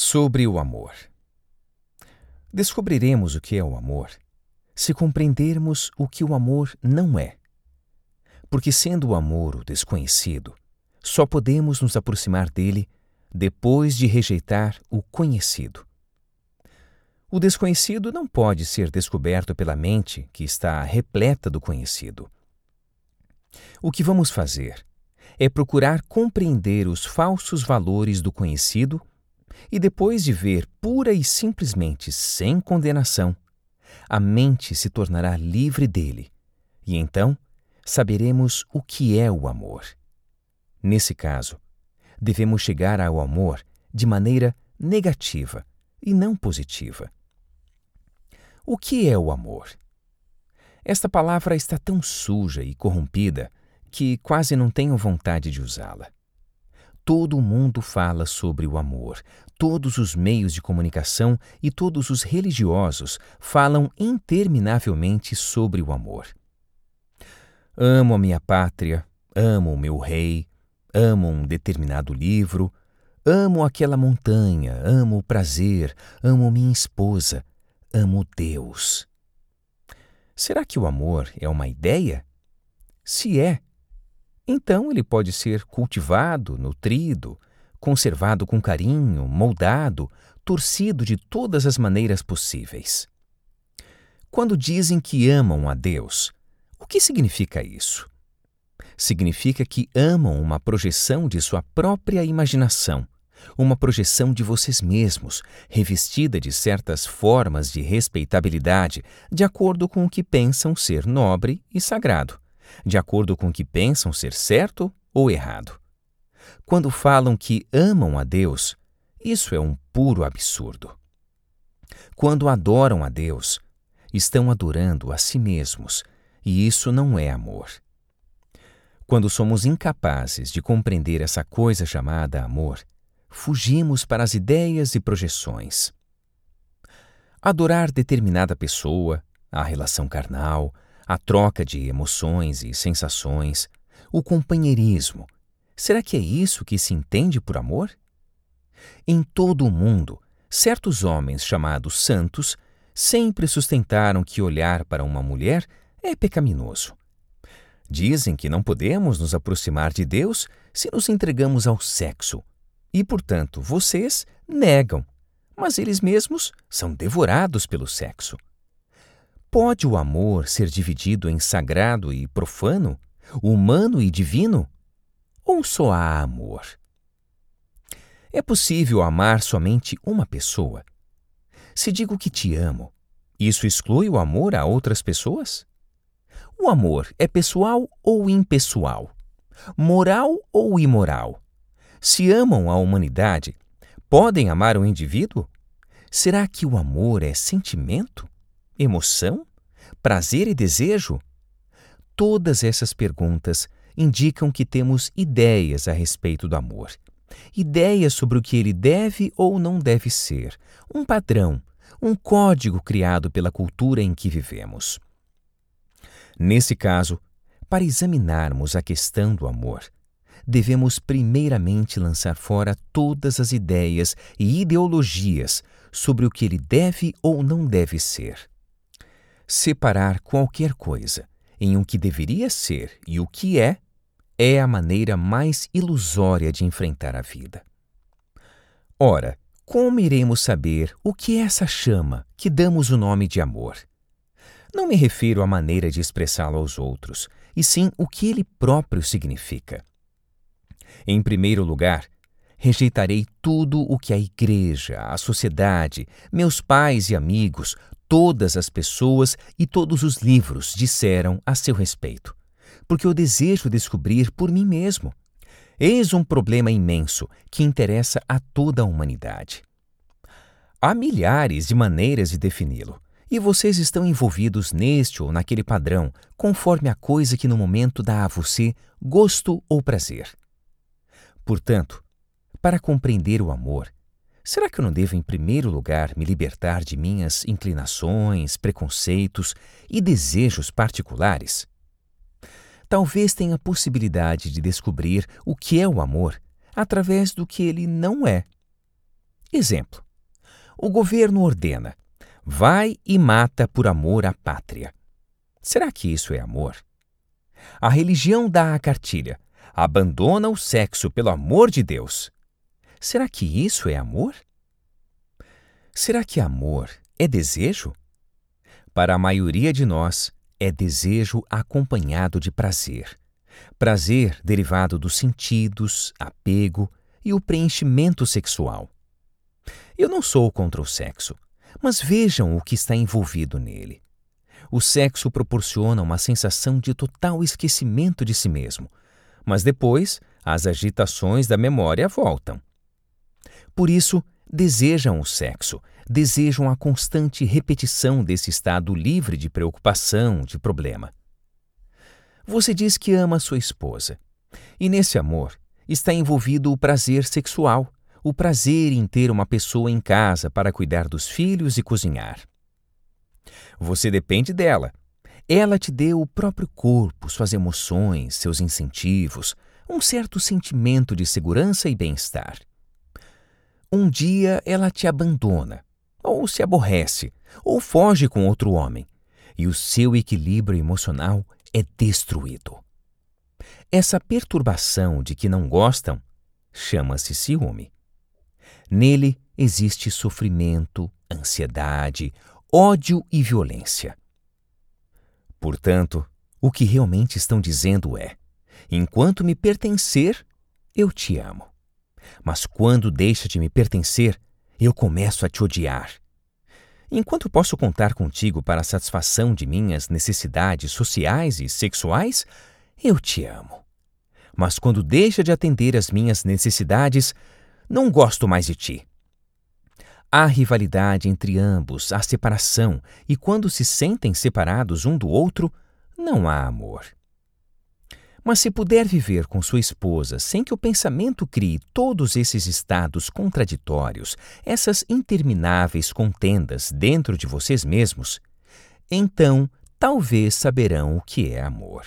Sobre o amor. Descobriremos o que é o amor se compreendermos o que o amor não é. Porque, sendo o amor o desconhecido, só podemos nos aproximar dele depois de rejeitar o conhecido. O desconhecido não pode ser descoberto pela mente que está repleta do conhecido. O que vamos fazer é procurar compreender os falsos valores do conhecido e depois de ver pura e simplesmente sem condenação, a mente se tornará livre dele, e então saberemos o que é o amor. Nesse caso, devemos chegar ao amor de maneira negativa e não positiva. O que é o amor? Esta palavra está tão suja e corrompida que quase não tenho vontade de usá-la. Todo mundo fala sobre o amor. Todos os meios de comunicação e todos os religiosos falam interminavelmente sobre o amor. Amo a minha pátria, amo o meu rei, amo um determinado livro, amo aquela montanha, amo o prazer, amo minha esposa, amo Deus. Será que o amor é uma ideia? Se é, então ele pode ser cultivado, nutrido, conservado com carinho, moldado, torcido de todas as maneiras possíveis. Quando dizem que amam a Deus, o que significa isso? Significa que amam uma projeção de sua própria imaginação, uma projeção de vocês mesmos, revestida de certas formas de respeitabilidade, de acordo com o que pensam ser nobre e sagrado de acordo com o que pensam ser certo ou errado. Quando falam que amam a Deus, isso é um puro absurdo. Quando adoram a Deus, estão adorando a si mesmos, e isso não é amor. Quando somos incapazes de compreender essa coisa chamada amor, fugimos para as ideias e projeções. Adorar determinada pessoa, a relação carnal, a troca de emoções e sensações, o companheirismo. Será que é isso que se entende por amor? Em todo o mundo, certos homens chamados santos sempre sustentaram que olhar para uma mulher é pecaminoso. Dizem que não podemos nos aproximar de Deus se nos entregamos ao sexo. E, portanto, vocês negam, mas eles mesmos são devorados pelo sexo. Pode o amor ser dividido em sagrado e profano, humano e divino? Ou só há amor? É possível amar somente uma pessoa? Se digo que te amo, isso exclui o amor a outras pessoas? O amor é pessoal ou impessoal? Moral ou imoral? Se amam a humanidade, podem amar o indivíduo? Será que o amor é sentimento? Emoção, prazer e desejo? Todas essas perguntas indicam que temos ideias a respeito do amor. Ideias sobre o que ele deve ou não deve ser, um padrão, um código criado pela cultura em que vivemos. Nesse caso, para examinarmos a questão do amor, devemos primeiramente lançar fora todas as ideias e ideologias sobre o que ele deve ou não deve ser. Separar qualquer coisa em o que deveria ser e o que é, é a maneira mais ilusória de enfrentar a vida. Ora, como iremos saber o que é essa chama que damos o nome de amor? Não me refiro à maneira de expressá-lo aos outros, e sim o que ele próprio significa. Em primeiro lugar, rejeitarei tudo o que a igreja, a sociedade, meus pais e amigos, todas as pessoas e todos os livros disseram a seu respeito, porque eu desejo descobrir por mim mesmo. Eis um problema imenso que interessa a toda a humanidade. Há milhares de maneiras de defini-lo, e vocês estão envolvidos neste ou naquele padrão, conforme a coisa que no momento dá a você gosto ou prazer. Portanto, para compreender o amor, Será que eu não devo, em primeiro lugar, me libertar de minhas inclinações, preconceitos e desejos particulares? Talvez tenha a possibilidade de descobrir o que é o amor através do que ele não é. Exemplo: o governo ordena: vai e mata por amor à pátria. Será que isso é amor? A religião dá a cartilha: abandona o sexo pelo amor de Deus. Será que isso é amor? Será que amor é desejo? Para a maioria de nós, é desejo acompanhado de prazer. Prazer derivado dos sentidos, apego e o preenchimento sexual. Eu não sou contra o sexo, mas vejam o que está envolvido nele. O sexo proporciona uma sensação de total esquecimento de si mesmo, mas depois as agitações da memória voltam. Por isso, desejam o sexo, desejam a constante repetição desse estado livre de preocupação, de problema. Você diz que ama sua esposa, e nesse amor está envolvido o prazer sexual, o prazer em ter uma pessoa em casa para cuidar dos filhos e cozinhar. Você depende dela. Ela te deu o próprio corpo, suas emoções, seus incentivos, um certo sentimento de segurança e bem-estar. Um dia ela te abandona, ou se aborrece, ou foge com outro homem, e o seu equilíbrio emocional é destruído. Essa perturbação de que não gostam chama-se ciúme. Nele existe sofrimento, ansiedade, ódio e violência. Portanto, o que realmente estão dizendo é: enquanto me pertencer, eu te amo. Mas quando deixa de me pertencer, eu começo a te odiar. Enquanto posso contar contigo para a satisfação de minhas necessidades sociais e sexuais, eu te amo. Mas quando deixa de atender às minhas necessidades, não gosto mais de ti. Há rivalidade entre ambos, há separação, e quando se sentem separados um do outro, não há amor. Mas se puder viver com sua esposa sem que o pensamento crie todos esses estados contraditórios, essas intermináveis contendas dentro de vocês mesmos, então talvez saberão o que é amor.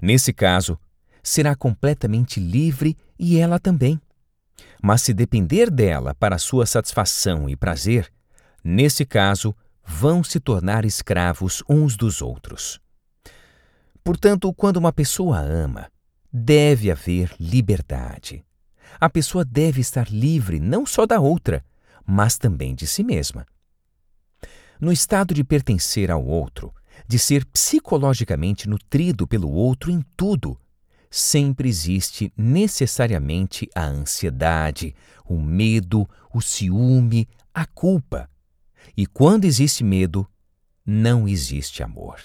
Nesse caso, será completamente livre e ela também. Mas se depender dela para sua satisfação e prazer, nesse caso, vão se tornar escravos uns dos outros. Portanto, quando uma pessoa ama, deve haver liberdade. A pessoa deve estar livre não só da outra, mas também de si mesma. No estado de pertencer ao outro, de ser psicologicamente nutrido pelo outro em tudo, sempre existe necessariamente a ansiedade, o medo, o ciúme, a culpa. E quando existe medo, não existe amor.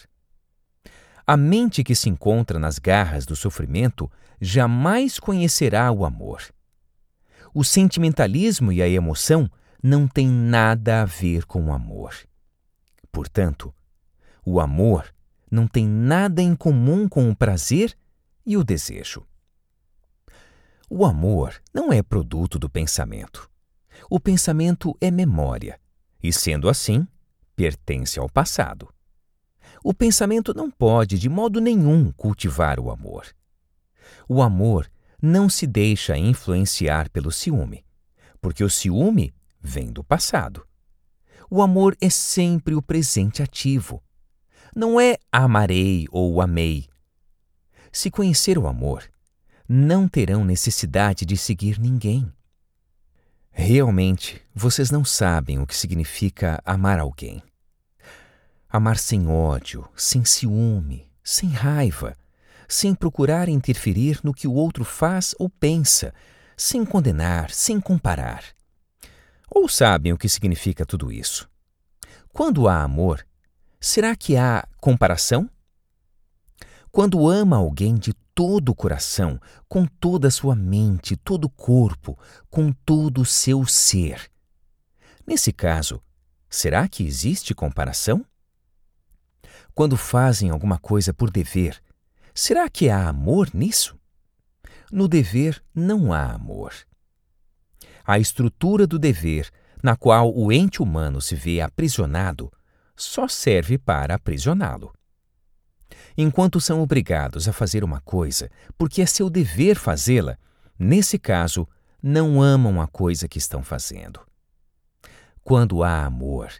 A mente que se encontra nas garras do sofrimento jamais conhecerá o amor. O sentimentalismo e a emoção não têm nada a ver com o amor. Portanto, o amor não tem nada em comum com o prazer e o desejo. O amor não é produto do pensamento. O pensamento é memória, e sendo assim, pertence ao passado. O pensamento não pode, de modo nenhum, cultivar o amor. O amor não se deixa influenciar pelo ciúme, porque o ciúme vem do passado. O amor é sempre o presente ativo. Não é amarei ou amei. Se conhecer o amor, não terão necessidade de seguir ninguém. Realmente, vocês não sabem o que significa amar alguém. Amar sem ódio, sem ciúme, sem raiva, sem procurar interferir no que o outro faz ou pensa, sem condenar, sem comparar. Ou sabem o que significa tudo isso? Quando há amor, será que há comparação? Quando ama alguém de todo o coração, com toda a sua mente, todo o corpo, com todo o seu ser. Nesse caso, será que existe comparação? Quando fazem alguma coisa por dever, será que há amor nisso? No dever não há amor. A estrutura do dever, na qual o ente humano se vê aprisionado, só serve para aprisioná-lo. Enquanto são obrigados a fazer uma coisa porque é seu dever fazê-la, nesse caso, não amam a coisa que estão fazendo. Quando há amor,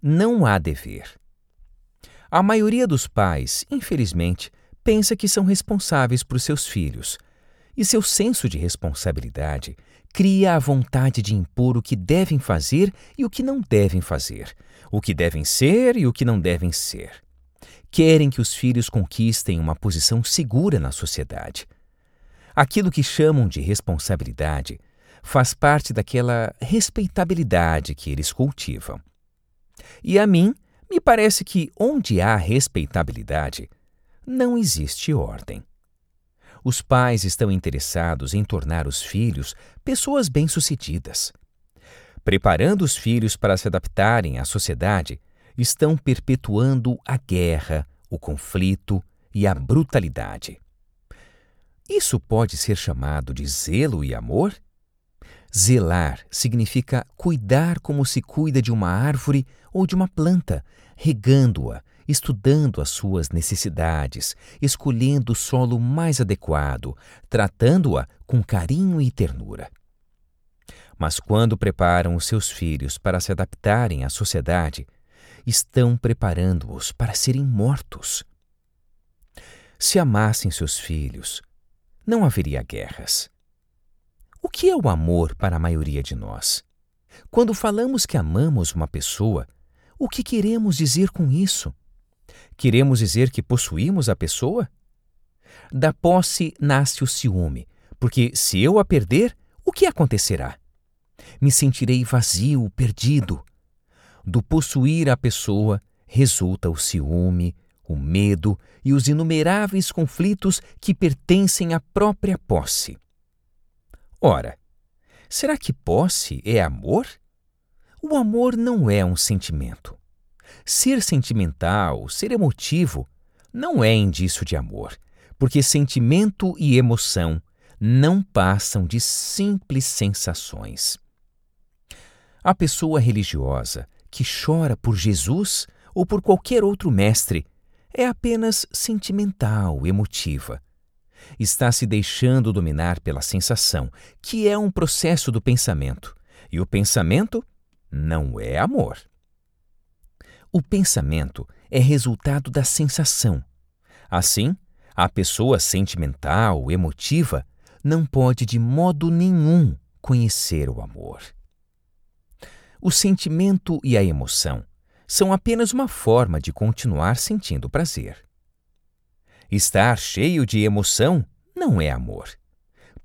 não há dever. A maioria dos pais, infelizmente, pensa que são responsáveis por seus filhos, e seu senso de responsabilidade cria a vontade de impor o que devem fazer e o que não devem fazer, o que devem ser e o que não devem ser. Querem que os filhos conquistem uma posição segura na sociedade. Aquilo que chamam de responsabilidade faz parte daquela respeitabilidade que eles cultivam. E a mim, me parece que onde há respeitabilidade, não existe ordem. Os pais estão interessados em tornar os filhos pessoas bem-sucedidas. Preparando os filhos para se adaptarem à sociedade, estão perpetuando a guerra, o conflito e a brutalidade. Isso pode ser chamado de zelo e amor? Zelar significa cuidar como se cuida de uma árvore ou de uma planta, regando-a, estudando as suas necessidades, escolhendo o solo mais adequado, tratando-a com carinho e ternura. Mas quando preparam os seus filhos para se adaptarem à sociedade, estão preparando-os para serem mortos. Se amassem seus filhos, não haveria guerras. O que é o amor para a maioria de nós? Quando falamos que amamos uma pessoa, o que queremos dizer com isso? Queremos dizer que possuímos a pessoa? Da posse nasce o ciúme, porque se eu a perder, o que acontecerá? Me sentirei vazio, perdido. Do possuir a pessoa resulta o ciúme, o medo e os inumeráveis conflitos que pertencem à própria posse. Ora, será que posse é amor? O amor não é um sentimento. Ser sentimental, ser emotivo, não é indício de amor, porque sentimento e emoção não passam de simples sensações. A pessoa religiosa que chora por Jesus ou por qualquer outro mestre é apenas sentimental, emotiva está se deixando dominar pela sensação, que é um processo do pensamento. E o pensamento não é amor. O pensamento é resultado da sensação. Assim, a pessoa sentimental, emotiva, não pode de modo nenhum conhecer o amor. O sentimento e a emoção são apenas uma forma de continuar sentindo prazer. Estar cheio de emoção não é amor.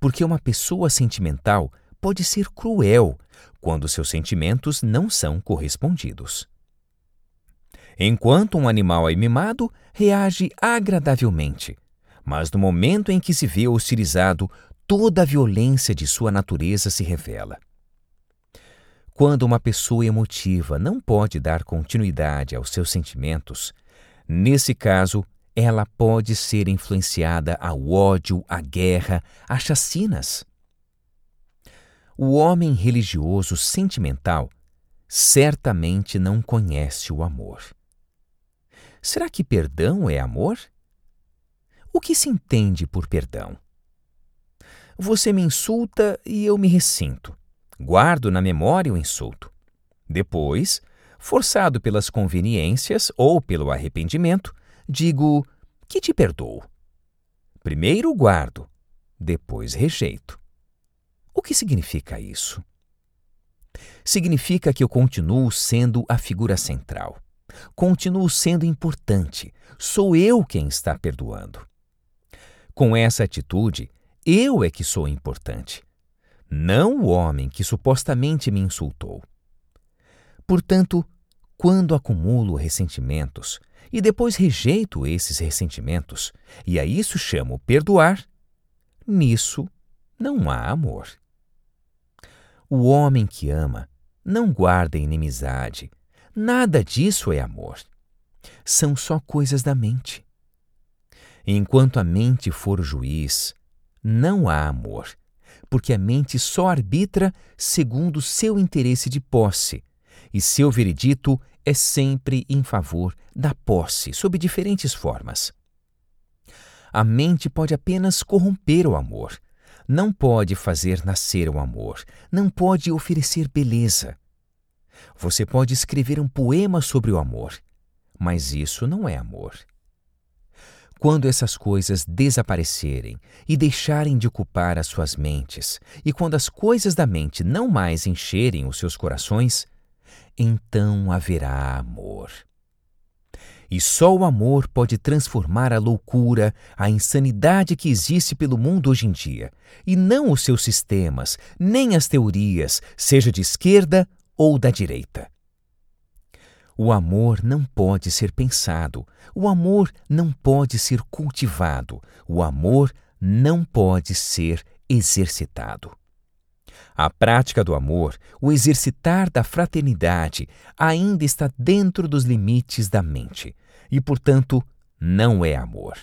Porque uma pessoa sentimental pode ser cruel quando seus sentimentos não são correspondidos. Enquanto um animal é mimado, reage agradavelmente, mas no momento em que se vê hostilizado, toda a violência de sua natureza se revela. Quando uma pessoa emotiva não pode dar continuidade aos seus sentimentos, nesse caso, ela pode ser influenciada ao ódio, à guerra, a chacinas. O homem religioso sentimental certamente não conhece o amor. Será que perdão é amor? O que se entende por perdão? Você me insulta e eu me ressinto. Guardo na memória o insulto. Depois, forçado pelas conveniências ou pelo arrependimento, digo que te perdoo. Primeiro guardo, depois rejeito. O que significa isso? Significa que eu continuo sendo a figura central. Continuo sendo importante. Sou eu quem está perdoando. Com essa atitude, eu é que sou importante, não o homem que supostamente me insultou. Portanto, quando acumulo ressentimentos e depois rejeito esses ressentimentos, e a isso chamo perdoar, nisso não há amor. O homem que ama não guarda inimizade, nada disso é amor. São só coisas da mente. Enquanto a mente for o juiz, não há amor, porque a mente só arbitra segundo seu interesse de posse e seu veredito é sempre em favor da posse, sob diferentes formas. A mente pode apenas corromper o amor, não pode fazer nascer o amor, não pode oferecer beleza. Você pode escrever um poema sobre o amor, mas isso não é amor. Quando essas coisas desaparecerem e deixarem de ocupar as suas mentes, e quando as coisas da mente não mais encherem os seus corações, então haverá amor. E só o amor pode transformar a loucura, a insanidade que existe pelo mundo hoje em dia, e não os seus sistemas, nem as teorias, seja de esquerda ou da direita. O amor não pode ser pensado, o amor não pode ser cultivado, o amor não pode ser exercitado. A prática do amor, o exercitar da fraternidade, ainda está dentro dos limites da mente e, portanto, não é amor.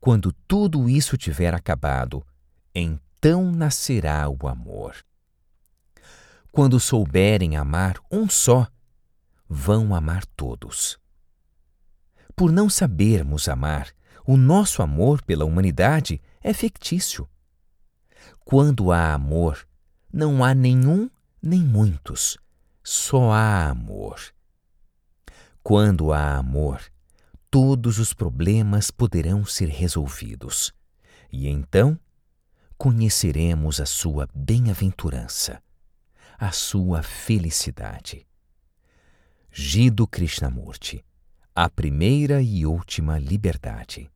Quando tudo isso tiver acabado, então nascerá o amor. Quando souberem amar um só, vão amar todos. Por não sabermos amar, o nosso amor pela humanidade é fictício. Quando há amor, não há nenhum nem muitos, só há amor. Quando há amor, todos os problemas poderão ser resolvidos, e então conheceremos a sua bem-aventurança, a sua felicidade. Gido Krishnamurti, a primeira e última liberdade.